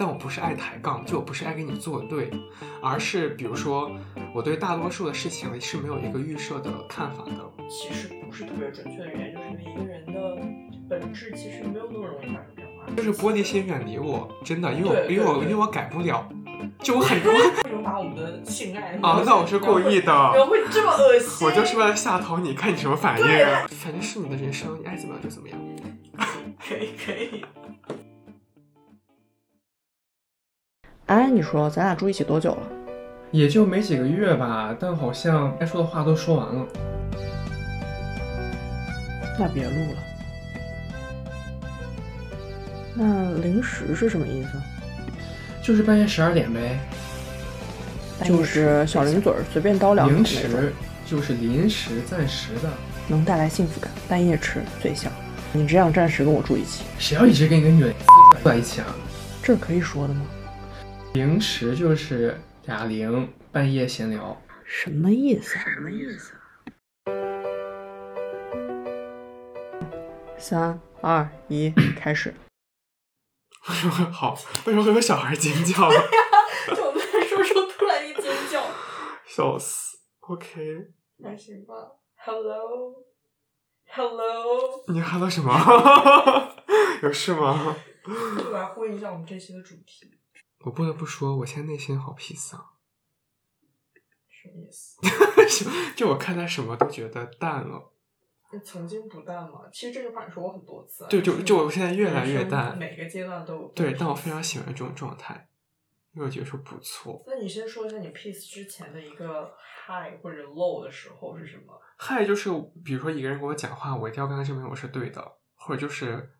但我不是爱抬杠，就我不是爱跟你作对，而是比如说我对大多数的事情是没有一个预设的看法的。其实不是特别准确的原因，就是因为一个人的本质其实没有那么容易发生变化。就是玻璃心远离我，真的，因为我因为我因为我改不了，就我很多为什么把我们的性爱啊，那我是故意的。然后会这么恶心？我就是为了吓跑你，看你什么反应。反正是你的人生，你爱怎么样就怎么样。可 以可以。哎，你说咱俩住一起多久了？也就没几个月吧，但好像该说的话都说完了。那别录了。那零食是什么意思？就是半夜十二点呗。就是小零嘴儿，随便叨两口零食就是临时暂时的。能带来幸福感。半夜吃最香。你只想暂时跟我住一起，谁要一直跟一个女人在一起啊？这可以说的吗？零食就是哑铃，半夜闲聊。什么意思？什么意思？三二一，开始。为什么好？为什么会有小孩尖叫？就我们在说说突然一尖叫，笑死。OK，那行吧？Hello，Hello，你喊了什么？有事吗？就来呼应一下我们这期的主题，我不得不说，我现在内心好 peace 啊！什么意思？就我看他什么都觉得淡了。你曾经不淡吗？其实这句话你说过很多次啊。对，就就我现在越来越淡。每个阶段都有。对，但我非常喜欢这种状态，因为我觉得说不错。那你先说一下你 peace 之前的一个 high 或者 low 的时候是什么？？high，就是比如说一个人跟我讲话，我一定要跟他证明我是对的，或者就是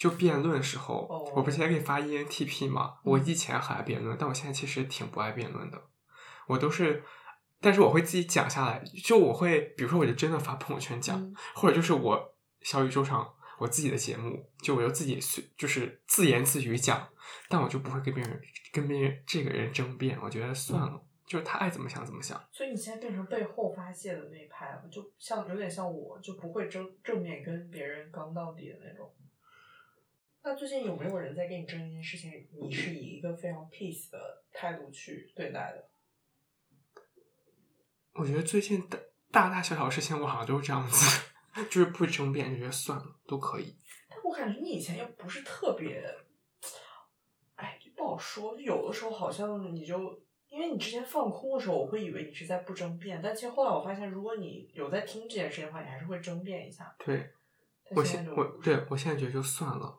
就辩论时候，哦我不是现在给你发 ENTP 嘛？我以前很爱辩论，但我现在其实挺不爱辩论的。我都是，但是我会自己讲下来，就我会，比如说我就真的发朋友圈讲，嗯或者就是我小宇宙上我自己的节目，就我就自己随就是自言自语讲，但我就不会跟别人跟别人这个人争辩，我觉得算了，就是他爱怎么想怎么想。所以你现在变成背后发泄的那一派了，就像有点像我，就不会正正面跟别人刚到底的那种。那最近有没有人在跟你争一件事情，你是以一个非常 peace 的态度去对待的？我觉得最近大大大小小事情，我好像都是这样子，就是不争辩，就觉得算了，都可以。但我感觉你以前又不是特别，哎，不好说。有的时候好像你就，因为你之前放空的时候，我会以为你是在不争辩，但其实后来我发现，如果你有在听这件事情的话，你还是会争辩一下。对我现我对我现在觉得就算了。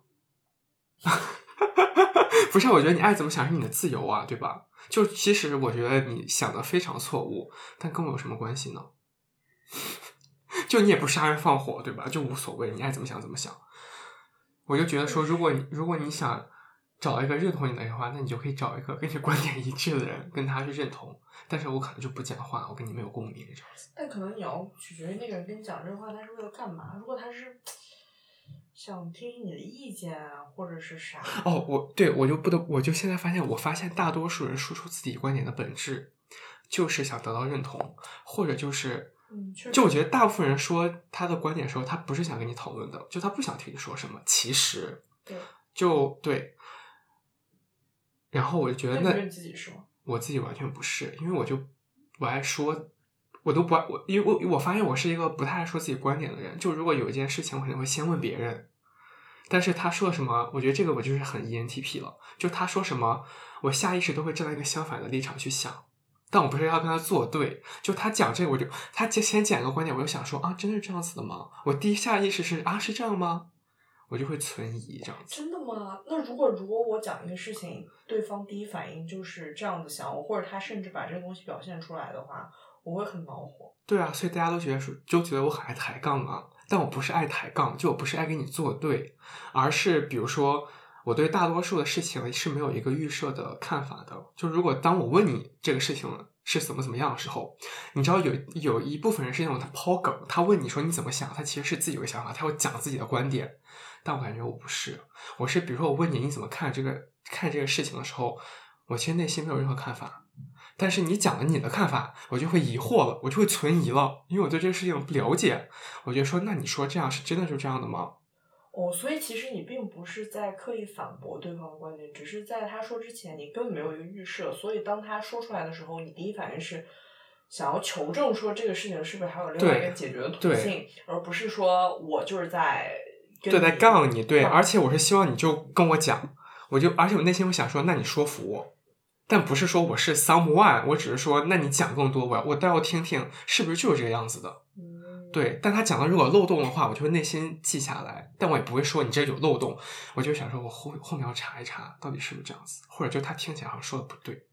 不是，我觉得你爱怎么想是你的自由啊，对吧？就其实我觉得你想的非常错误，但跟我有什么关系呢？就你也不杀人放火，对吧？就无所谓，你爱怎么想怎么想。我就觉得说，如果你如果你想找一个认同你的人的话，那你就可以找一个跟你观点一致的人，跟他去认同。但是我可能就不讲话，我跟你没有共鸣这样子。但可能你要取决于那个人跟你讲这话，他是为了干嘛？如果他是想听听你的意见啊，或者是啥？哦，我对我就不得，我就现在发现，我发现大多数人说出自己观点的本质，就是想得到认同，或者就是。就我觉得大部分人说他的观点的时候，他不是想跟你讨论的，就他不想听你说什么。其实，对，就对。然后我就觉得那自己说？我自己完全不是，因为我就不爱说，我都不爱我，因为我我发现我是一个不太爱说自己观点的人。就如果有一件事情，我可能会先问别人，但是他说什么，我觉得这个我就是很 ENTP 了。就他说什么，我下意识都会站在一个相反的立场去想，但我不是要跟他作对。就他讲这个，我就他先先讲一个观点，我就想说啊，真的是这样子的吗？我第一下意识是啊，是这样吗？我就会存疑这样子。真的吗？那如果如果我讲一个事情，对方第一反应就是这样子想我，或者他甚至把这个东西表现出来的话，我会很恼火。对啊，所以大家都觉得说，就觉得我很爱抬杠啊。但我不是爱抬杠，就我不是爱跟你作对，而是比如说，我对大多数的事情是没有一个预设的看法的。就如果当我问你这个事情是怎么怎么样的时候，你知道有有一部分人是那种他抛梗，他问你说你怎么想，他其实是自己有个想法，他要讲自己的观点。但我感觉我不是，我是比如说我问你你怎么看这个看这个事情的时候，我其实内心没有任何看法。但是你讲了你的看法，我就会疑惑了，我就会存疑了，因为我对这个事情不了解。我就说，那你说这样是真的就这样的吗？哦，所以其实你并不是在刻意反驳对方的观点，只是在他说之前，你根本没有一个预设，所以当他说出来的时候，你第一反应是想要求证说这个事情是不是还有另外一个解决的途径，而不是说我就是在跟对，在杠你，对，而且我是希望你就跟我讲，我就，而且我内心会想说，那你说服我，但不是说我是 someone，我只是说，那你讲更多，我要我倒要听听是不是就是这个样子的，嗯。对。但他讲的如果漏洞的话，我就会内心记下来，但我也不会说你这有漏洞，我就想说我后后面要查一查，到底是不是这样子，或者就他听起来好像说的不对，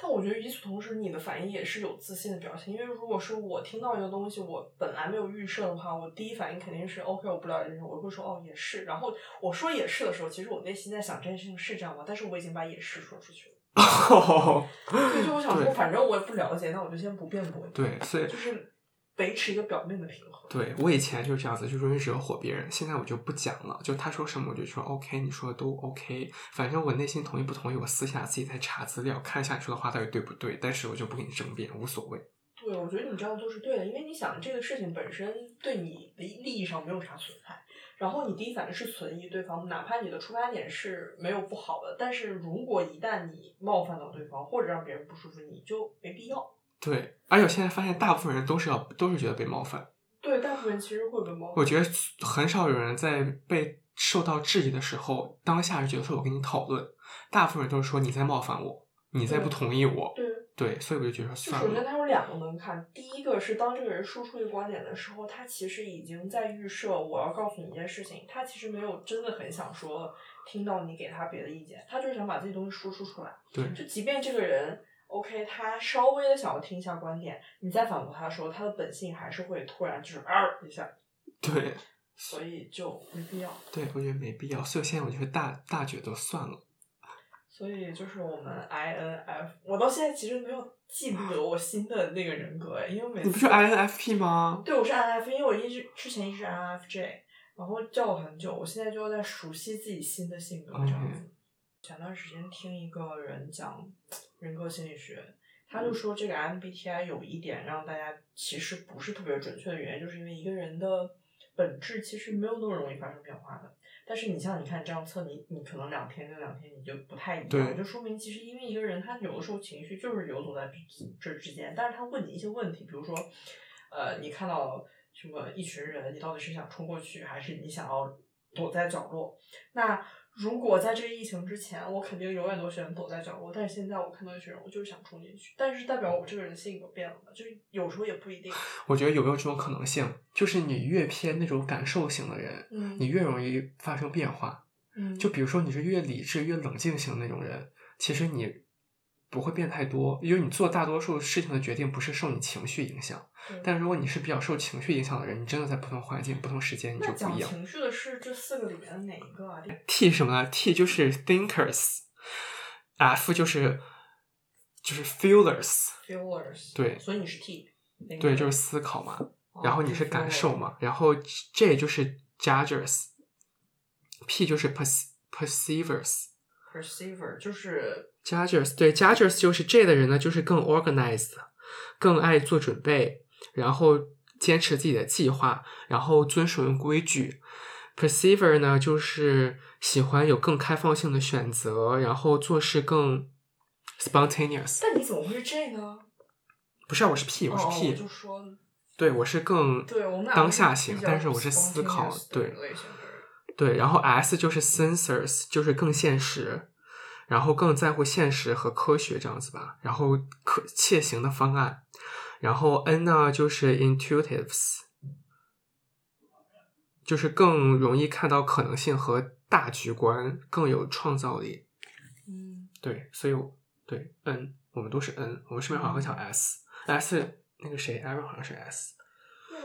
但我觉得与此同时，你的反应也是有自信的表现。因为如果是我听到一个东西，我本来没有预设的话，我第一反应肯定是 OK，我不了解这件事，我会说哦也是。然后我说也是的时候，其实我内心在想这件事情是这样吗？但是我已经把也是说出去了。所以就我想说，反正我也不了解，那我就先不辩驳。对，所以就是维持一个表面的平衡。对我以前就是这样子，就容易惹火别人。现在我就不讲了，就他说什么我就说 OK，你说的都 OK，反正我内心同意不同意，我私下自己再查资料，看一下你说的话到底对不对。但是我就不跟你争辩，无所谓。对，我觉得你这样做是对的，因为你想这个事情本身对你的利益上没有啥损害，然后你第一反应是存疑对方，哪怕你的出发点是没有不好的，但是如果一旦你冒犯到对方或者让别人不舒服，你就没必要。对，而且我现在发现大部分人都是要都是觉得被冒犯，对，大部分人其实会被冒犯。我觉得很少有人在被受到质疑的时候，当下是觉得说我跟你讨论，大部分人都是说你在冒犯我，你在不同意我。对，对，所以我就觉得算了。首先它有两个门槛，第一个是当这个人输出一个观点的时候，他其实已经在预设我要告诉你一件事情，他其实没有真的很想说听到你给他别的意见，他就是想把自己东西输出出来。对就即便这个人 OK，他稍微的想要听一下观点，你再反驳他的时候，他的本性还是会突然就是啊一下，对所以就没必要。对，我觉得没必要。所以现在我觉得大大觉得算了。所以就是我们 INF，我到现在其实没有记不得我新的那个人格哎，因为每次你不是 INFP 吗？对，我是 INF，因为我一直之前一直是 INFJ，然后叫我很久，我现在就在熟悉自己新的性格这样子。前段时间听一个人讲人格心理学，他就说这个 MBTI 有一点让大家其实不是特别准确的原因，就是因为一个人的本质其实没有那么容易发生变化的。但是你像你看这样测你，你可能两天跟两天你就不太一样，就说明其实因为一个人他有的时候情绪就是游走在这这之间，但是他问你一些问题，比如说，呃，你看到什么一群人，你到底是想冲过去，还是你想要躲在角落？那如果在这个疫情之前，我肯定永远都选躲在角落，但是现在我看到一群人，我就是想冲进去，但是代表我这个人性格变了吗？就是有时候也不一定。我觉得有没有这种可能性，就是你越偏那种感受型的人，嗯你越容易发生变化。嗯，就比如说你是越理智、越冷静型那种人，其实你不会变太多，因为你做大多数事情的决定不是受你情绪影响。对但如果你是比较受情绪影响的人，你真的在不同环境、不同时间你就不一样。情绪的是这四个里面的哪一个啊？T 什么呢？T 就是 thinkers，F 就是就是 feelers，feelers。对所以你是 T。对，就是思考嘛。哦然后你是感受嘛，然后 J 就是 judgers，P 就是 perce- perceivers。Perceiver 就是 Judgers 对 Judgers 就是 J 的人呢，就是更 organized，更爱做准备，然后坚持自己的计划，然后遵守规矩。Perceiver 呢，就是喜欢有更开放性的选择，然后做事更 spontaneous。但你怎么会是 J 呢？不是啊，我是 P，我是哦 P，、我就说，对我是更对我们俩当下型，但是我是思考对。对，然后 S 就是 sensors，就是更现实，然后更在乎现实和科学这样子吧，然后可切行的方案，然后 N 呢就是 intuitives，就是更容易看到可能性和大局观，更有创造力。嗯，对，所以我对 N 我们都是 N，我们身边好像很少 S，S 那个谁 Aaron 好像是 S。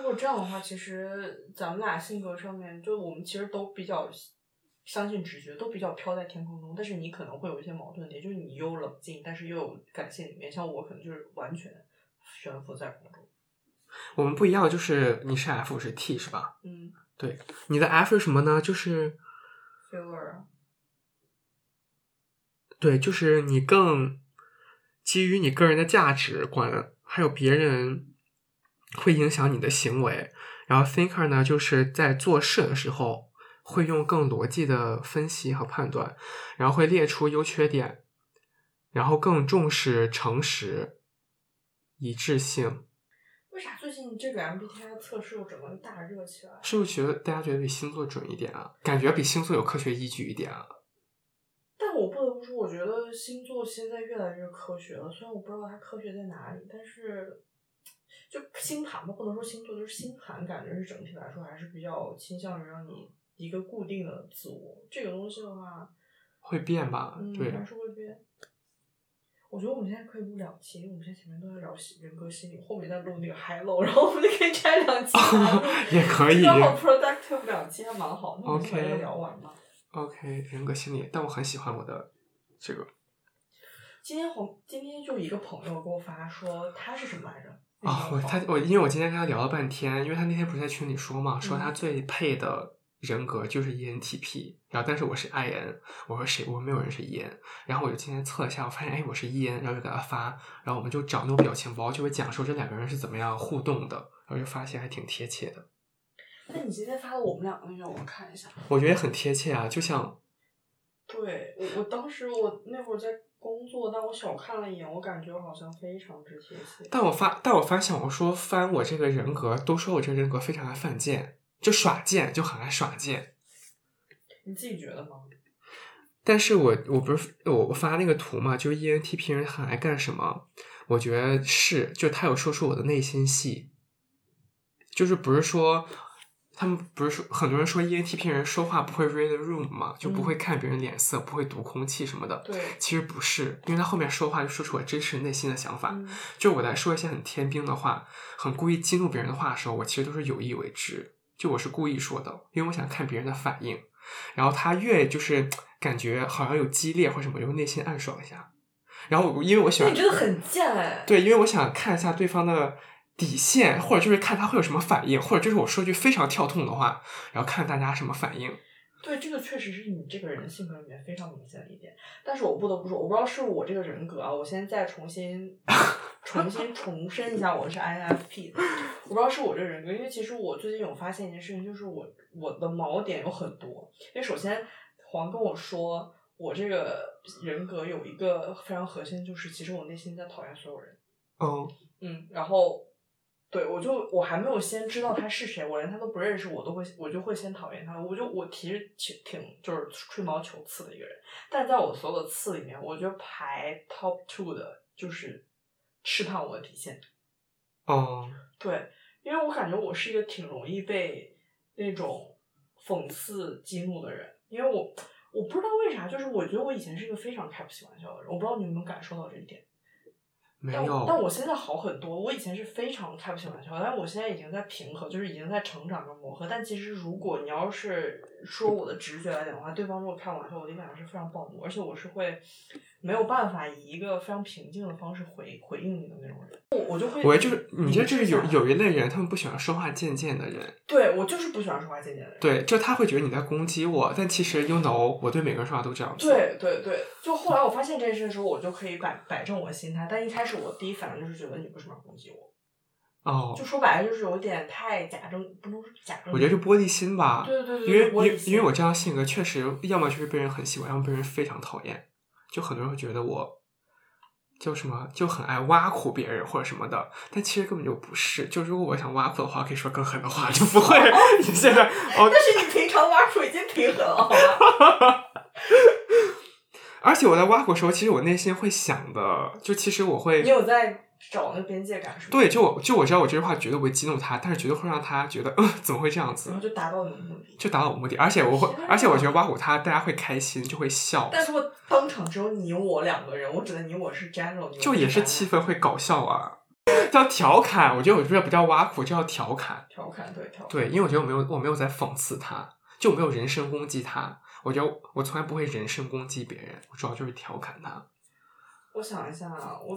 那如果这样的话，其实咱们俩性格上面，就我们其实都比较相信直觉，都比较飘在天空中。但是你可能会有一些矛盾点，就是你又冷静，但是又有感性里面。像我可能就是完全悬浮在空中。我们不一样，就是你是 F，我是 T 是吧？嗯对你的 F 是什么呢？就是，feeler 对，就是你更基于你个人的价值观，还有别人会影响你的行为。然后 thinker 呢，就是在做事的时候会用更逻辑的分析和判断，然后会列出优缺点，然后更重视诚实、一致性。为啥最近这个 MBTI 测试又整个大热起来？是不是觉得大家觉得比星座准一点啊？感觉比星座有科学依据一点啊？但我不得不说，我觉得星座现在越来越科学了。虽然我不知道它科学在哪里，但是就星盘吧，不能说星座，就是星盘，感觉是整体来说还是比较倾向于让你一个固定的自我。这个东西的话，会变吧？嗯，对，还是会变。我觉得我们现在可以录两期，因为我们现在前面都在聊人格心理，后面再录那个 low，然后我们就可以拆两期也可以刚好 productive 两期还蛮好，那我们它聊完吧。OK，人格心理，但我很喜欢我的这个今天红今天就一个朋友给我发说他是什么来着？啊、我他我因为我今天跟他聊了半天，因为他那天不是在群里说嘛，说他最配的人格就是 E ENTP，然后但是我是 IN，我说谁？我说没有人是 EN，然后我就今天测了一下，我发现哎我是 EN，然后就给他发，然后我们就找那种表情包，就会讲说这两个人是怎么样互动的，然后就发现还挺贴切的，那你今天发的我们两个那个，我看一下。我觉得很贴切啊，就像对我，我当时我那会儿在工作，但我小看了一眼，我感觉好像非常之贴切。但我发，但我发现，我说翻我这个人格，都说我这个人格非常爱犯贱，就耍贱，就很爱耍贱。你自己觉得吗？但是我我不是我我发那个图嘛，就是 E ENTP 人很爱干什么？我觉得是，就他有说出我的内心戏，就是不是说他们不是说很多人说 E ENTP 人说话不会 read the room 嘛，就不会看别人脸色，不会读空气什么的。对，其实不是，因为他后面说话就说出我真实内心的想法。嗯就我在说一些很天兵的话，很故意激怒别人的话的时候，我其实都是有意为之，就我是故意说的，因为我想看别人的反应。然后他越就是感觉好像有激烈或什么，就会内心暗爽一下。然后我因为我喜欢，你真的很贱哎。对，因为我想看一下对方的底线，或者就是看他会有什么反应，或者就是我说句非常跳痛的话，然后看大家什么反应。对，这个确实是你这个人性格里面非常明显的一点。但是我不得不说，我不知道是我这个人格啊，我现在再重新 重新重申一下，我是 INFP。我不知道是我这个人格，因为其实我最近有发现一件事情，就是我我的锚点有很多。因为首先黄跟我说，我这个人格有一个非常核心，就是其实我内心在讨厌所有人。嗯，嗯，然后对我就我还没有先知道他是谁，我连他都不认识，我都会我就会先讨厌他，我就我其实挺挺就是吹毛求疵的一个人，但在我所有的刺里面，我觉得排 top two 的就是试探我的底线。哦，对，因为我感觉我是一个挺容易被那种讽刺激怒的人，因为我我不知道为啥，就是我觉得我以前是一个非常开不起玩笑的人，我不知道你有没有感受到这一点。但没有，但我现在好很多。我以前是非常开不起玩笑，但我现在已经在平和，就是已经在成长跟磨合。但其实如果你要是说我的直觉来讲的话，对方如果开玩笑，我基本上是非常暴怒，而且我是会没有办法以一个非常平静的方式回回应你的那种人。我我就会，我就是你这就是有有一类人，他们不喜欢说话渐渐的人。对我就是不喜欢说话渐渐的人。对，就他会觉得你在攻击我，但其实 you know，我对每个人说话都这样子。，对对对，就后来我发现这件事的时候，我就可以摆摆正我的心态。但一开始我第一反应就是觉得你为什么要攻击我？哦就，说白了就是有点太假正，不能假正。我觉得是玻璃心吧。对对对因为因因为我这样性格，确实要么就是被人很喜欢，要么被人非常讨厌。就很多人会觉得我就什么就很爱挖苦别人或者什么的，但其实根本就不是。就如果我想挖苦的话，可以说更狠的话，就不会 你现在哦但是你平常挖苦已经挺狠了，好吧？而且我在挖苦的时候，其实我内心会想的，就其实我会你有在找那个边界感是吗？对，就我就我知道我这句话绝对不会激怒他，但是绝对会让他觉得，嗯，怎么会这样子然后？就达到你的目的。就达到我目的，而且我会，而且我觉得挖苦他，大家会开心，就会笑，但是我当场只有你我两个人，我指的你我是 general，就也是气氛会搞笑啊，叫调侃。我觉得我这不叫挖苦，这叫调侃。调侃，对调侃。对，因为我觉得我没有我没有在讽刺他，就没有人身攻击他。我觉得我从来不会人身攻击别人，我主要就是调侃他。我想一下啊，我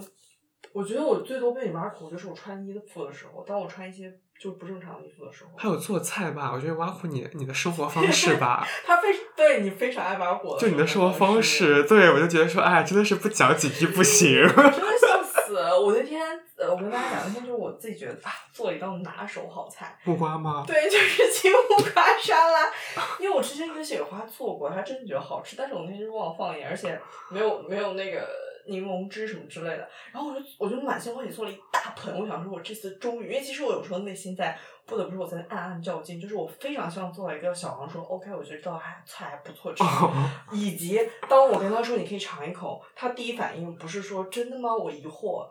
我觉得我最多被你挖苦就是我穿衣服的时候，当我穿一些就不正常的衣服的时候，还有做菜吧，我觉得挖苦你你的生活方式吧，他非对你非常爱挖苦，就你的生活方式，对我就觉得说，哎，真的是不讲几句不行。我那天呃，我跟大家讲，那天就是我自己觉得啊，做了一道拿手好菜，木瓜吗？对，就是青木瓜沙拉。因为我之前跟雪花做过，还真的觉得好吃，但是我那天就忘了放盐，而且没有没有那个柠檬汁什么之类的。然后我就我就满心欢喜做了一大盆，我想说我这次终于，因为其实我有时候内心在不得不说我在暗暗较劲，就是我非常希望做到一个小王说 OK，我觉得这道还菜还不错吃。以及当我跟他说你可以尝一口，他第一反应不是说真的吗？我疑惑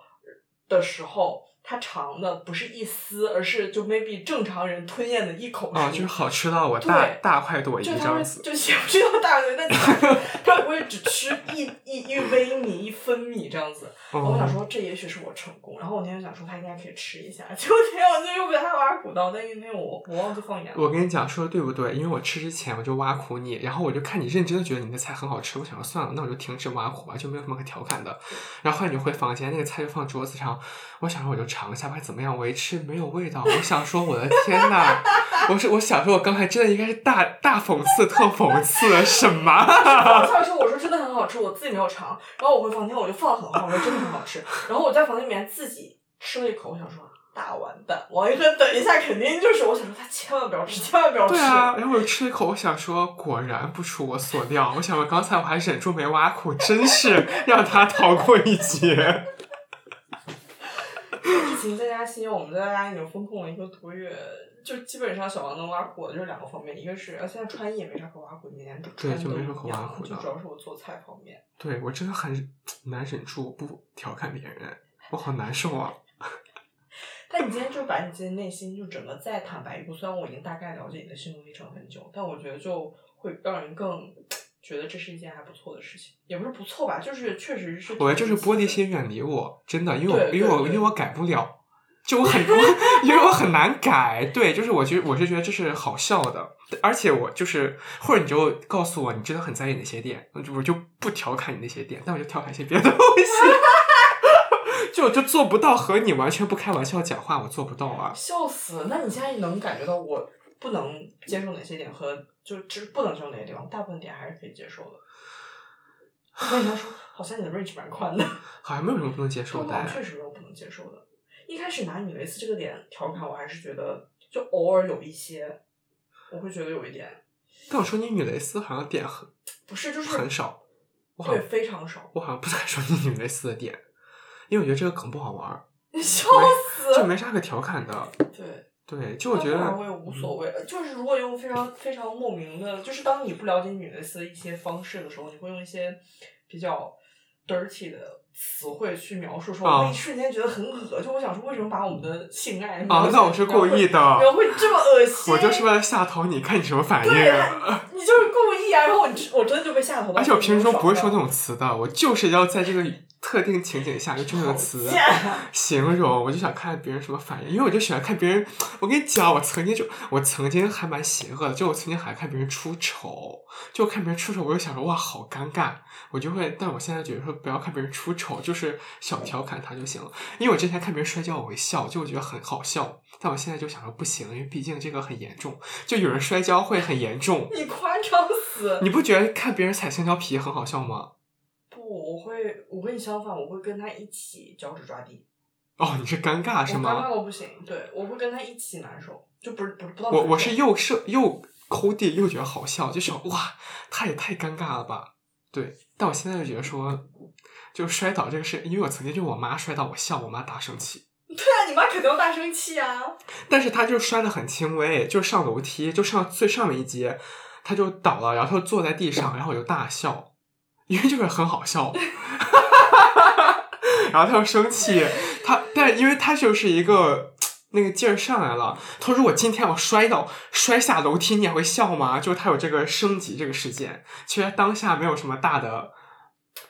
的时候，他尝的不是一丝，而是就 maybe 正常人吞咽的一口啊，数就是好吃到我大大快朵颐这样子。就也不知道大对，但他他不会只吃一一一微米一分米这样子。我想哦，说这也许是我成功，然后我那天想说他应该可以吃一下，结果那天我就又被他挖苦到，但因为我我忘记放盐了。我跟你讲说的对不对？因为我吃之前我就挖苦你，然后我就看你认真的觉得你的菜很好吃，我想说算了，那我就停止挖苦吧，就没有什么可调侃的。然后后来你就回房间，那个菜就放桌子上，我想说我就尝一下吧，怎么样？我一吃没有味道，我想说我的天呐，我是我想说我刚才真的应该是大大讽刺特讽刺什么？我上说我说真的很好吃，我自己没有尝，然后我回房间我就放的很好，我说真的很好吃，然后我在房间里面自己吃了一口，我想说大完蛋，王一恒等一下肯定就是我想说他千万不要吃，千万不要吃。对啊，然后我就吃了一口，我想说果然不出我所料，我想说刚才我还忍住没挖苦，真是让他逃过一劫。疫情在家期间，我们在家已经封控了一个多月，就基本上小王能挖苦我的就是两个方面，一个是呃现在穿衣也没啥可挖苦，每年对就没什么可挖苦的就主要是我做菜方面。对我真的很难忍住不调侃别人，我好难受啊。但你今天就把你自己内心就整个再坦白一步，虽然我已经大概了解你的心路历程很久，但我觉得就会让人更 觉得这是一件还不错的事情，也不是不错吧，就是确实是。我觉得就是玻璃心远离我，真的，因为我因为我因为我改不了。就我很我，因为我很难改，对，就是我觉得我是觉得这是好笑的，而且我就是或者你就告诉我你真的很在意哪些点，我就我就不调侃你那些点，但我就调侃一些别的东西，就我就做不到和你完全不开玩笑讲话，我做不到啊。笑死！那你现在能感觉到我不能接受哪些点和就就是不能接受哪些地方，大部分点还是可以接受的。我跟你说，好像你的 range 蛮宽的。好像没有什么不能接受的我。确实没有不能接受的。一开始拿女蕾丝这个点调侃，我还是觉得就偶尔有一些，我会觉得有一点但我说你女蕾丝好像点很不是，就是很少，我好对，非常少。我好像不太说你女蕾丝的点，因为我觉得这个梗不好玩儿，你笑就死！没啥可调侃的。对，对，就我觉得我也无所谓。就是如果用非常非常莫名的，就是当你不了解女蕾丝的一些方式的时候，你会用一些比较 dirty 的词汇去描述，说啊我会一瞬间觉得很恶就我想说，为什么把我们的性爱啊那我是故意的，描绘这么恶心？我就是为了吓头你，看你什么反应。对你就是故意啊！然后我我真的就被吓头了。而且我平时中不会说那种种词的，我就是要在这个特定情景下用这个词 形容，我就想看别人什么反应，因为我就喜欢看别人。我跟你讲，我曾经就我曾经还蛮邪恶的，就我曾经还看别人出丑，就看别人出丑，我就想说哇好尴尬，我就会，但我现在觉得说不要看别人出丑，就是小调侃他就行了。因为我之前看别人摔跤我会笑，就我觉得很好笑，但我现在就想说不行，因为毕竟这个很严重，就有人摔跤会很严重。你夸张死！你不觉得看别人踩香蕉皮很好笑吗？不，我会，我跟你相反，我会跟他一起脚趾抓地。哦，你是尴尬是吗尴尬吗？到不行，对我会跟他一起难受，就不是不是不到我我是又是又抠地又觉得好笑，就想哇，他也太尴尬了吧？对，但我现在就觉得说，就摔倒这个事，因为我曾经就我妈摔倒我笑，我妈大生气，对啊，你妈肯定要大生气啊！但是她就摔得很轻微，就上楼梯，就上最上面一阶，她就倒了，然后她就坐在地上，然后我就大笑，因为就是很好笑。然后他又生气，他但因为他就是一个那个劲儿上来了，他说如果今天我摔倒摔下楼梯，你也会笑吗？就是他有这个升级这个事件，其实当下没有什么大的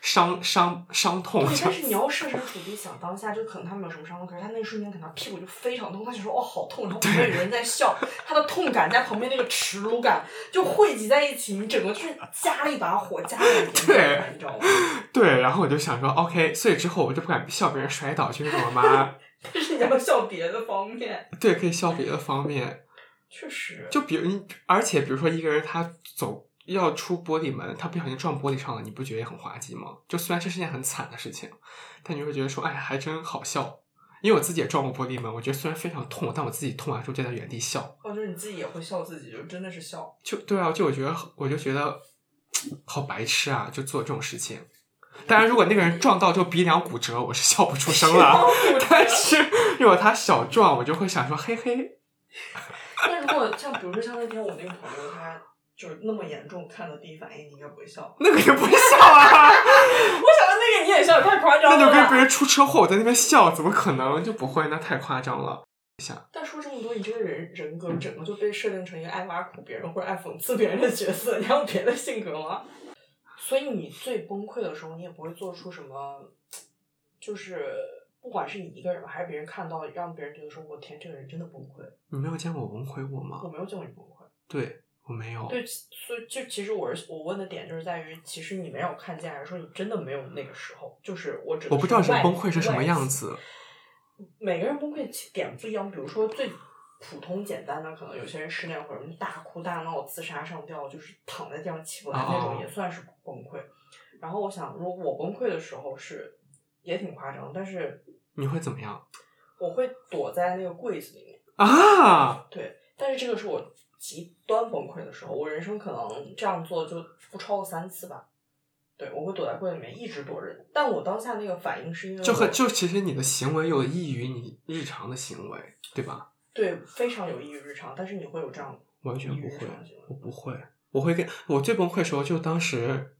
伤伤伤痛，对，但是你要设身处地想当下，就可能他没有什么伤痛，可是他那一瞬间可能屁股就非常痛，他就说哦好痛，然后旁边有人在笑，他的痛感在旁边那个耻辱感就汇集在一起，你整个就是加了一把火，加了一点对你知道吗？对，然后我就想说，OK，所以之后我就不敢笑别人摔倒，就是我妈但是你要笑别的方面，对可以笑别的方面，确实，就比如你，而且比如说一个人他走要出玻璃门，他不小心撞玻璃上了，你不觉得也很滑稽吗？就虽然这是件很惨的事情，但你会觉得说，哎，还真好笑，因为我自己也撞过玻璃门，我觉得虽然非常痛，但我自己痛完之后就在原地笑。哦，就是你自己也会笑自己，就真的是笑。就对啊，就我觉得，我就觉得好白痴啊，就做这种事情。当然，如果那个人撞到就鼻梁骨折，我是笑不出声了。但是如果他小撞，我就会想说嘿嘿。那如果像比如说像那天我那个朋友，他就是那么严重，看到第一反应你应该不会笑。那个也不会笑啊，我想到那个你也笑，太夸张了。那就跟别人出车祸，我在那边笑，怎么可能就不会？那太夸张了。但说这么多，你这个人人格整个就被设定成一个爱挖苦别人或者爱讽刺别人的角色，你还有别的性格吗？所以你最崩溃的时候，你也不会做出什么，就是不管是你一个人吧还是别人看到，让别人觉得说我天，这个人真的崩溃。你没有见过我崩溃过吗？我没有见过你崩溃。对我没有。对，所以就其实我是我问的点就是在于，其实你没有看见，还是说你真的没有那个时候？就是我只我不知道这崩溃是什么样子。每个人崩溃点不一样，比如说最普通简单的，可能有些人失恋或者大哭大闹、自杀上吊，就是躺在地上起不来那种，也算是崩溃。然后我想，如果我崩溃的时候是也挺夸张，但是你会怎么样？我会躲在那个柜子里面啊。对，但是这个是我极端崩溃的时候，我人生可能这样做就不超过三次吧。对，我会躲在柜子里面一直躲人，但我当下那个反应是因为就很就其实你的行为有益于你日常的行为，对吧？对，非常有益于日常，但是你会有这样完全不会，我不会，我会跟我最崩溃的时候就当时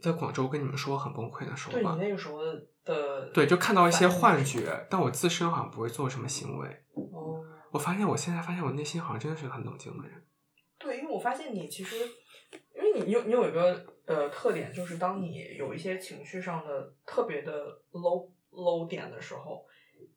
在广州跟你们说很崩溃的时候吧。对你那个时候的对，就看到一些幻觉，但我自身好像不会做什么行为。哦，我发现我现在发现我内心好像真的是很冷静的人。对，因为我发现你其实。因为你有你有一个呃特点，就是当你有一些情绪上的特别的 low low 点的时候，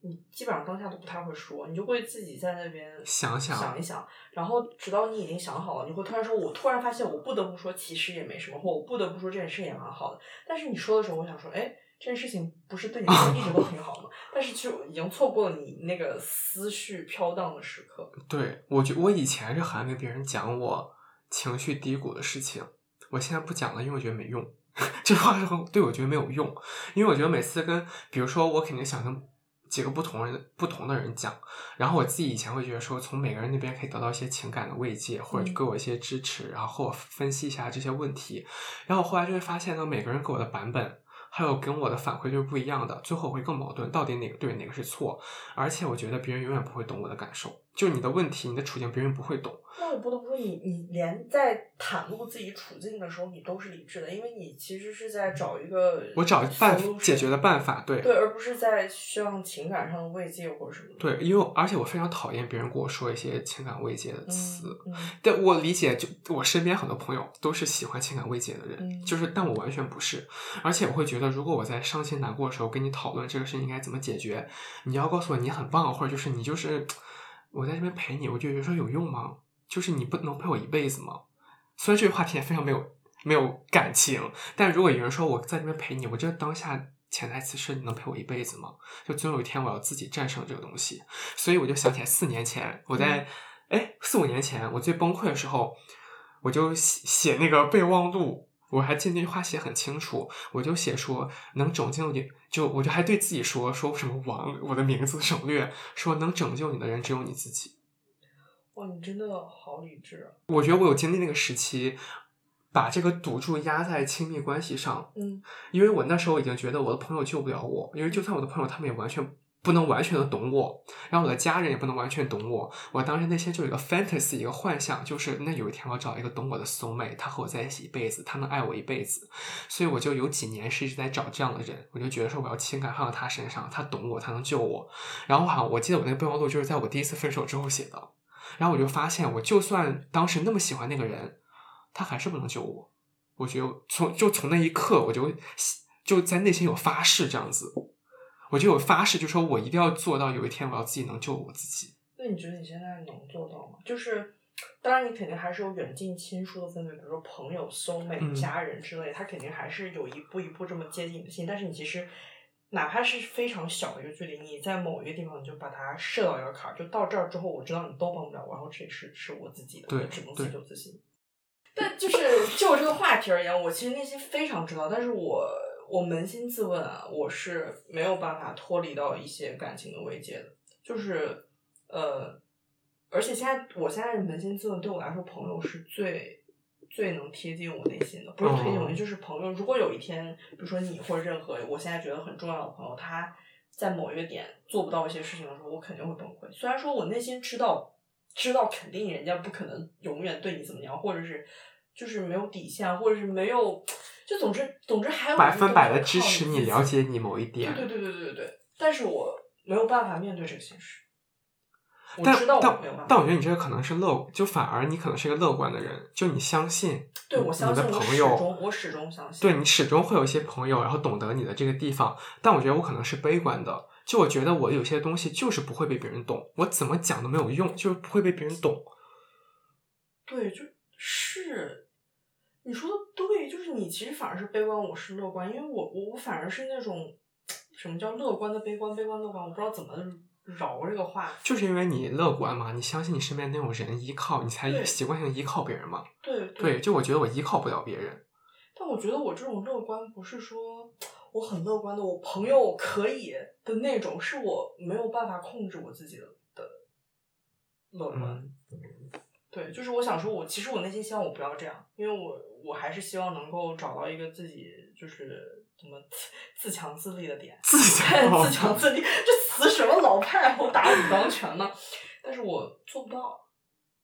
你基本上当下都不太会说，你就会自己在那边想想想一想，然后直到你已经想好了，你会突然说：“我突然发现，我不得不说，其实也没什么，或我不得不说这件事也蛮好的。”但是你说的时候，我想说：“哎，这件事情不是对你 一直都挺好吗？”但是就已经错过了你那个思绪飘荡的时刻。对，我觉我以前是很爱跟别人讲我。情绪低谷的事情，我现在不讲了，因为我觉得没用。这话对我觉得没有用，因为我觉得每次跟，比如说我肯定想跟几个不同人、不同的人讲，然后我自己以前会觉得说，从每个人那边可以得到一些情感的慰藉，或者给我一些支持，然后和我分析一下这些问题。然后我后来就会发现呢，每个人给我的版本还有跟我的反馈就是不一样的，最后会更矛盾，到底哪个对，哪个是错？而且我觉得别人永远不会懂我的感受。就你的问题，你的处境，别人不会懂。那我不得不说，你你连在袒露自己处境的时候，你都是理智的，因为你其实是在找一个我找办解决的办法，对对，而不是在需要情感上的慰藉或者什么。对，因为而且我非常讨厌别人跟我说一些情感慰藉的词。嗯，但我理解，就我身边很多朋友都是喜欢情感慰藉的人，就是但我完全不是。而且我会觉得，如果我在伤心难过的时候跟你讨论这个事情应该怎么解决，你要告诉我你很棒，或者就是你就是。我在这边陪你，我就觉得说有用吗？就是你不能陪我一辈子吗？虽然这句话听起来非常没有没有感情，但如果有人说我在这边陪你，我这当下潜台词是你能陪我一辈子吗？就总有一天我要自己战胜这个东西，所以我就想起来四年前我在哎四五年前我最崩溃的时候，我就写写那个备忘录。我还记得那句话写很清楚，我就写说能拯救你，就我就还对自己说说什么王，我的名字省略，说能拯救你的人只有你自己。哇，你真的好理智啊！我觉得我有经历那个时期，把这个赌注压在亲密关系上，嗯，因为我那时候已经觉得我的朋友救不了我，因为就算我的朋友他们也完全。不能完全的懂我，然后我的家人也不能完全懂我。我当时内心就有一个 fantasy，一个幻想，就是那有一天我找一个懂我的 soul mate，他和我在一起一辈子，他能爱我一辈子。所以我就有几年是一直在找这样的人，我就觉得说我要情感放到他身上，他懂我，他能救我。然后好像我记得我那个备忘录就是在我第一次分手之后写的。然后我就发现，我就算当时那么喜欢那个人，他还是不能救我。我就从就从那一刻，我就就在内心有发誓这样子。我就有发誓，就说我一定要做到，有一天我要自己能救我自己。那你觉得你现在能做到吗？就是，当然你肯定还是有远近亲疏的分别，比如说朋友、兄妹、家人之类，他肯定还是有一步一步这么接近你的心。但是你其实，哪怕是非常小的一个距离，你在某一个地方你就把它设到一个坎儿，就到这儿之后，我知道你都帮不了我，然后这也是是我自己的，我只能自救自己。但就是就这个话题而言，我其实内心非常知道，但是我。我扪心自问啊，我是没有办法脱离到一些感情的慰藉的，就是呃，而且现在我现在扪心自问，对我来说，朋友是最最能贴近我内心的，不是贴近我内心，哦就是朋友。如果有一天，比如说你或者任何我现在觉得很重要的朋友，他在某一个点做不到一些事情的时候，我肯定会崩溃。虽然说我内心知道，知道肯定人家不可能永远对你怎么样，或者是就是没有底线，或者是没有，就总之总之还有百分百的支持你、了解你某一点。对对对对对对对，但是我没有办法面对这个现实。我但知道我但没有办法，但我觉得你这个可能是乐，就反而你可能是一个乐观的人，就你相信，对我相信我始你的朋友终我始终相信，对你始终会有一些朋友，然后懂得你的这个地方。但我觉得我可能是悲观的，就我觉得我有些东西就是不会被别人懂，我怎么讲都没有用，就是不会被别人懂。对，就是你说的对，就是你其实反而是悲观，我是乐观，因为我我我反而是那种什么叫乐观的悲观，悲观乐观，我不知道怎么饶这个话。就是因为你乐观嘛，你相信你身边那种人依靠，你才习惯性依靠别人嘛。对对，就我觉得我依靠不了别人。但我觉得我这种乐观不是说我很乐观的，我朋友可以的那种，是我没有办法控制我自己的的乐观。嗯，对，就是我想说我，其实我内心希望我不要这样，因为我我还是希望能够找到一个自己就是怎么自自强自立的点。自强自强自立，这词什么老派，我打武当拳呢？但是我做不到。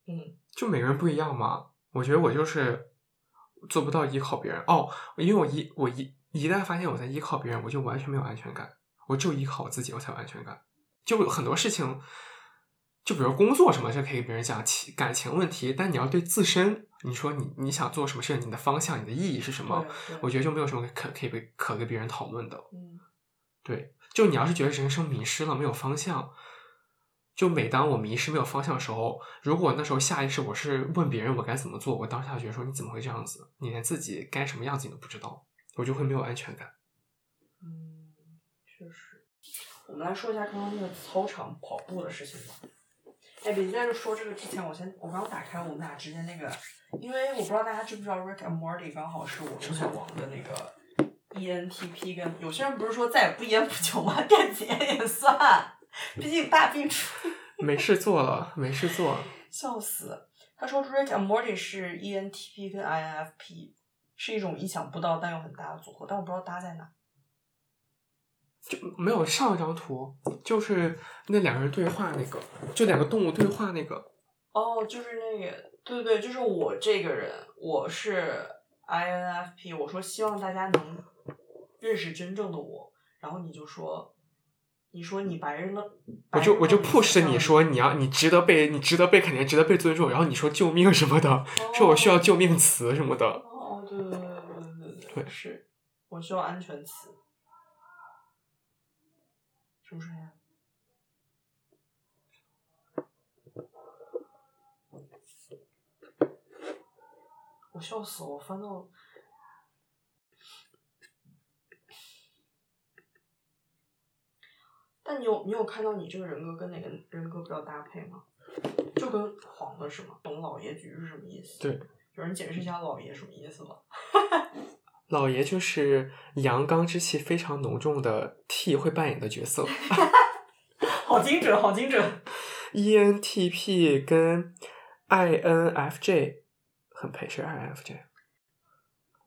嗯，就每个人不一样嘛。我觉得我就是做不到依靠别人哦，因为我一我一一旦发现我在依靠别人，我就完全没有安全感。我就依靠我自己，我才有安全感。就很多事情，就比如工作什么，这可以跟别人讲情感情问题，但你要对自身，你说你你想做什么事，你的方向、你的意义是什么？我觉得就没有什么可可以被可跟别人讨论的。嗯对，就你要是觉得人生迷失了，没有方向，就每当我迷失没有方向的时候，如果那时候下意识我是问别人我该怎么做，我当下觉得说你怎么会这样子？你连自己该什么样子你都不知道，我就会没有安全感。嗯，确实。我们来说一下刚刚那个操场跑步的事情吧。哎，别在这说这个之前，我先我刚打开我们俩之间那个，因为我不知道大家知不知道 Rick and Morty 刚好是我之前玩的那个 ENTP 跟有些人不是说再也不烟不酒吗？干姐也算，毕竟大病初 没事做了，没事做。笑死！他说 Rick and Morty 是 E ENTP 跟 INFP，是一种意想不到但又很大的组合，但我不知道搭在哪。就没有上一张图，就是那两个人对话那个，就两个动物对话那个。哦，就是那个，对对，就是我这个人，我是 INFP，我说希望大家能认识真正的我，然后你就说，你说你白日梦，我就我就 push 你说你要你值得被你值得被肯定值得被尊重，然后你说救命什么的，说我需要救命词什么的。哦，对对对对对对对，对是，我需要安全词，什么声音啊？我笑死了！我翻到，但你有你有看到你这个人格跟哪个人格比较搭配吗？就跟黄的是吗？懂老爷局是什么意思？对，有人解释一下老爷什么意思吗？老爷就是阳刚之气非常浓重的 T 会扮演的角色 好精准，好精准。，ENTP 跟 INFJ 很配，是 INFJ。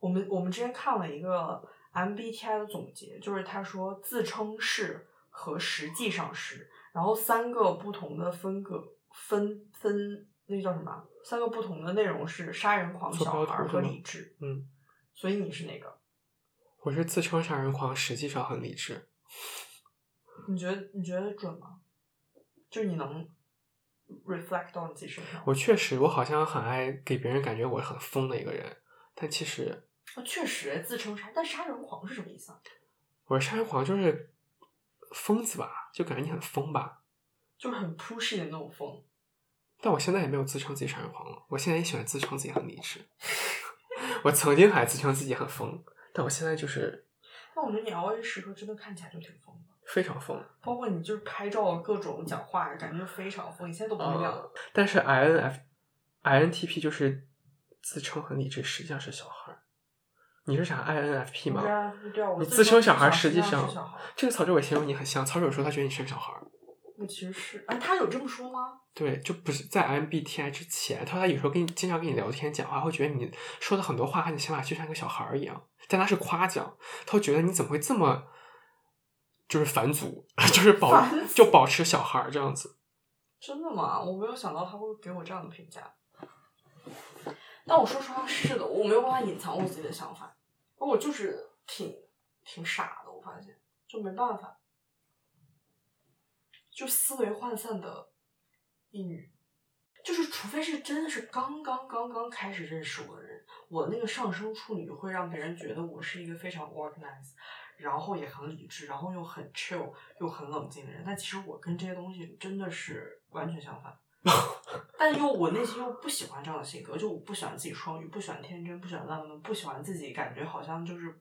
我们我们之前看了一个 MBTI 的总结，就是他说自称是和实际上是，然后三个不同的分个分分那叫什么？三个不同的内容是杀人狂、小孩和理智。嗯，所以你是哪个？我是自称杀人狂，实际上很理智。你觉得你觉得准吗？就是你能 reflect 到你自己身上吗？我确实，我好像很爱给别人感觉我很疯的一个人，但其实啊，确实自称杀，但杀人狂是什么意思啊？我是杀人狂，就是疯子吧，就感觉你很疯吧。就是很 pushy 的那种疯。但我现在也没有自称自己杀人狂了，我现在也喜欢自称自己很理智。我曾经还自称自己很疯，但我现在就是但我觉得你熬夜时刻真的看起来就挺疯的。非常疯。包括你就是拍照、各种讲话，感觉非常疯。你现在都不那样了。但是 INF、INTP 就是自称很理智，实际上是小孩儿。你是啥 INFP 吗？你自自称小孩，小实际上。这个曹志伟形容你很像。曹志伟说他觉得你是个小孩儿，我其实是，哎，他有这么说吗？对，就不是在 MBTI 之前，他说他有时候跟你经常跟你聊天讲话，会觉得你说的很多话和你想法就像一个小孩儿一样，但他是夸奖，他会觉得你怎么会这么就是返祖，就是 保就保持小孩儿这样子。真的吗？我没有想到他会给我这样的评价。但我说实话，是的，我没有办法隐藏我自己的想法，而我就是挺挺傻的，我发现就没办法，就思维涣散的一女，就是除非是真的是刚刚刚刚开始认识我的人，我那个上升处女会让别人觉得我是一个非常 organized，然后也很理智，然后又很 chill 又很冷静的人，但其实我跟这些东西真的是完全相反。但又我内心又不喜欢这样的性格，就我不喜欢自己双鱼，不喜欢天真，不喜欢浪漫，不喜欢自己感觉好像就是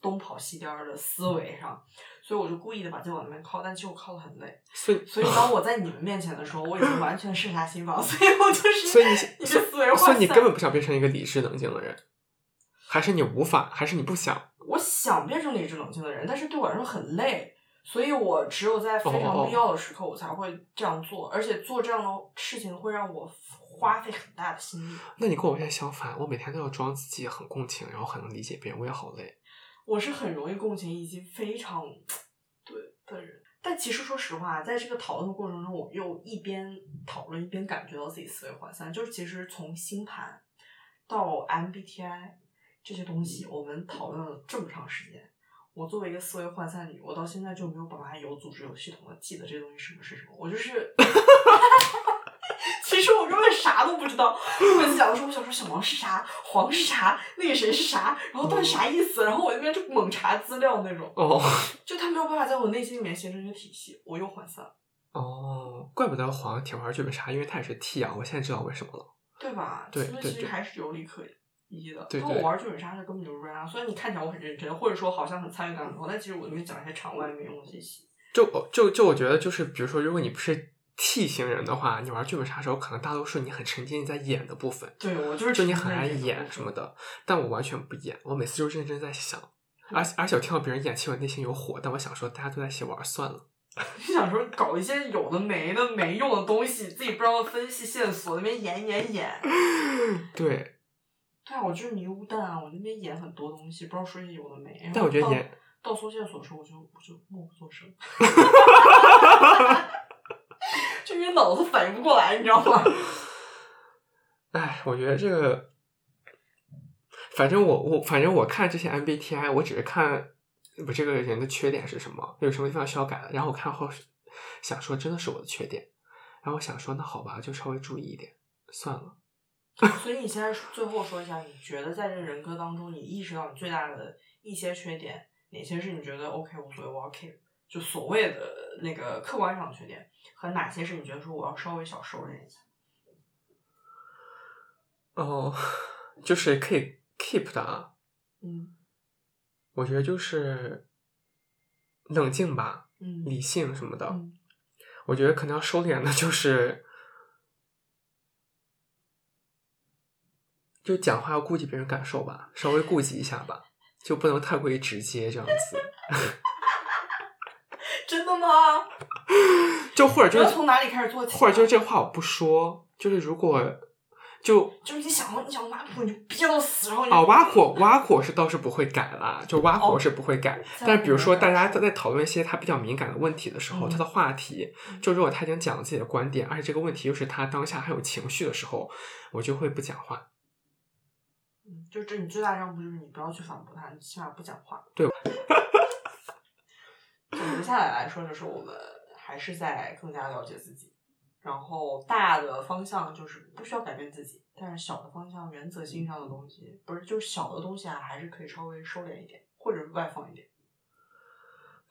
东跑西颠儿的思维上，所以我就故意的把自己往那边靠，但其实我靠的很累。所以，所以当我在你们面前的时候，我已经完全卸下心防，所以我就是所以你一个思维涣散。所以你根本不想变成一个理智冷静的人，还是你无法，还是你不想？我想变成理智冷静的人，但是对我来说很累，所以我只有在非常必要的时刻，我才会这样做，而且做这样的事情会让我花费很大的心力。那你跟我完全相反，我每天都要装自己很共情，然后很能理解别人，我也好累。我是很容易共情以及非常对的人，但其实说实话，在这个讨论的过程中，我又一边讨论一边感觉到自己思维涣散。就是其实从星盘到 MBTI 这些东西，我们讨论了这么长时间。我作为一个思维涣散女，我到现在就没有办法有组织、有系统的记得这些东西什么是什么。我就是，其实我根本啥都不知道。我每次讲的时候，我想说小王是啥，黄是啥，那个谁是啥，然后到底啥意思？然后我那边就猛查资料那种，哦就他没有办法在我内心里面形成一个体系，我又涣散，哦，怪不得黄铁环剧本杀，因为他也是 T 啊，我现在知道为什么了。对吧？对所以其实还是有理可依的。对对但我玩剧本杀是根本就是啊，虽然你看起来我很认真，或者说好像很参与感很高，但其实我里面讲一些场外没用的信息。就就就我觉得就是，比如说，如果你不是 T 型人的话，你玩剧本杀的时候，可能大多数你很沉浸在演的部分，对我就是就你很爱演什么。的。但我完全不演，我每次就认真在想，而且而且我听到别人演，其实我内心有火，但我想说，大家都在一起玩，算了。就想说搞一些有的没的没用的东西，自己不知道分析线索，那边演演演。对，对啊，我就是迷雾弹啊，我那边演很多东西，不知道说些有的没。但我觉得演到搜线索的时候，我就我就默不作声，就因为脑子反应不过来，你知道吗？哎，我觉得这个，反正我我反正我看这些 MBTI，我只是看我这个人的缺点是什么，有什么地方需要改的。然后我看后想说，真的是我的缺点。然后我想说，那好吧，就稍微注意一点，算了。所以你现在最后说一下，你觉得在这人格当中，你意识到你最大的一些缺点，哪些是你觉得 OK 无所谓，我要 keep，就所谓的那个客观上的缺点，和哪些是你觉得说我要稍微小收敛一下？哦，就是可以 keep 的啊，嗯我觉得就是冷静吧，嗯理性什么的。嗯我觉得可能要收敛的就是，就讲话要顾及别人感受吧，稍微顾及一下吧，就不能太过于直接这样子。真的吗？就或者就是从哪里开始做起啊？或者就是这话我不说，就是如果就就是你想你想挖苦你就憋到死，然后你就啊挖苦挖苦是倒是不会改啦，就挖苦哦是不会改。在但是比如说大家在在讨论一些他比较敏感的问题的时候，嗯他的话题嗯就如果他已经讲了自己的观点，而且这个问题又是他当下还有情绪的时候，我就会不讲话。嗯，就这你最大让步就是你不要去反驳他，你起码不讲话。对。总结下来来说，就是我们还是在更加了解自己，然后大的方向就是不需要改变自己，但是小的方向、原则性上的东西，不是就是小的东西啊，还是可以稍微收敛一点，或者外放一点。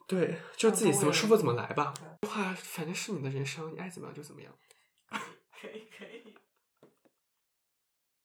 对，就自己怎么舒服怎么来吧。对话反正是你的人生，你爱怎么样就怎么样。可以可以。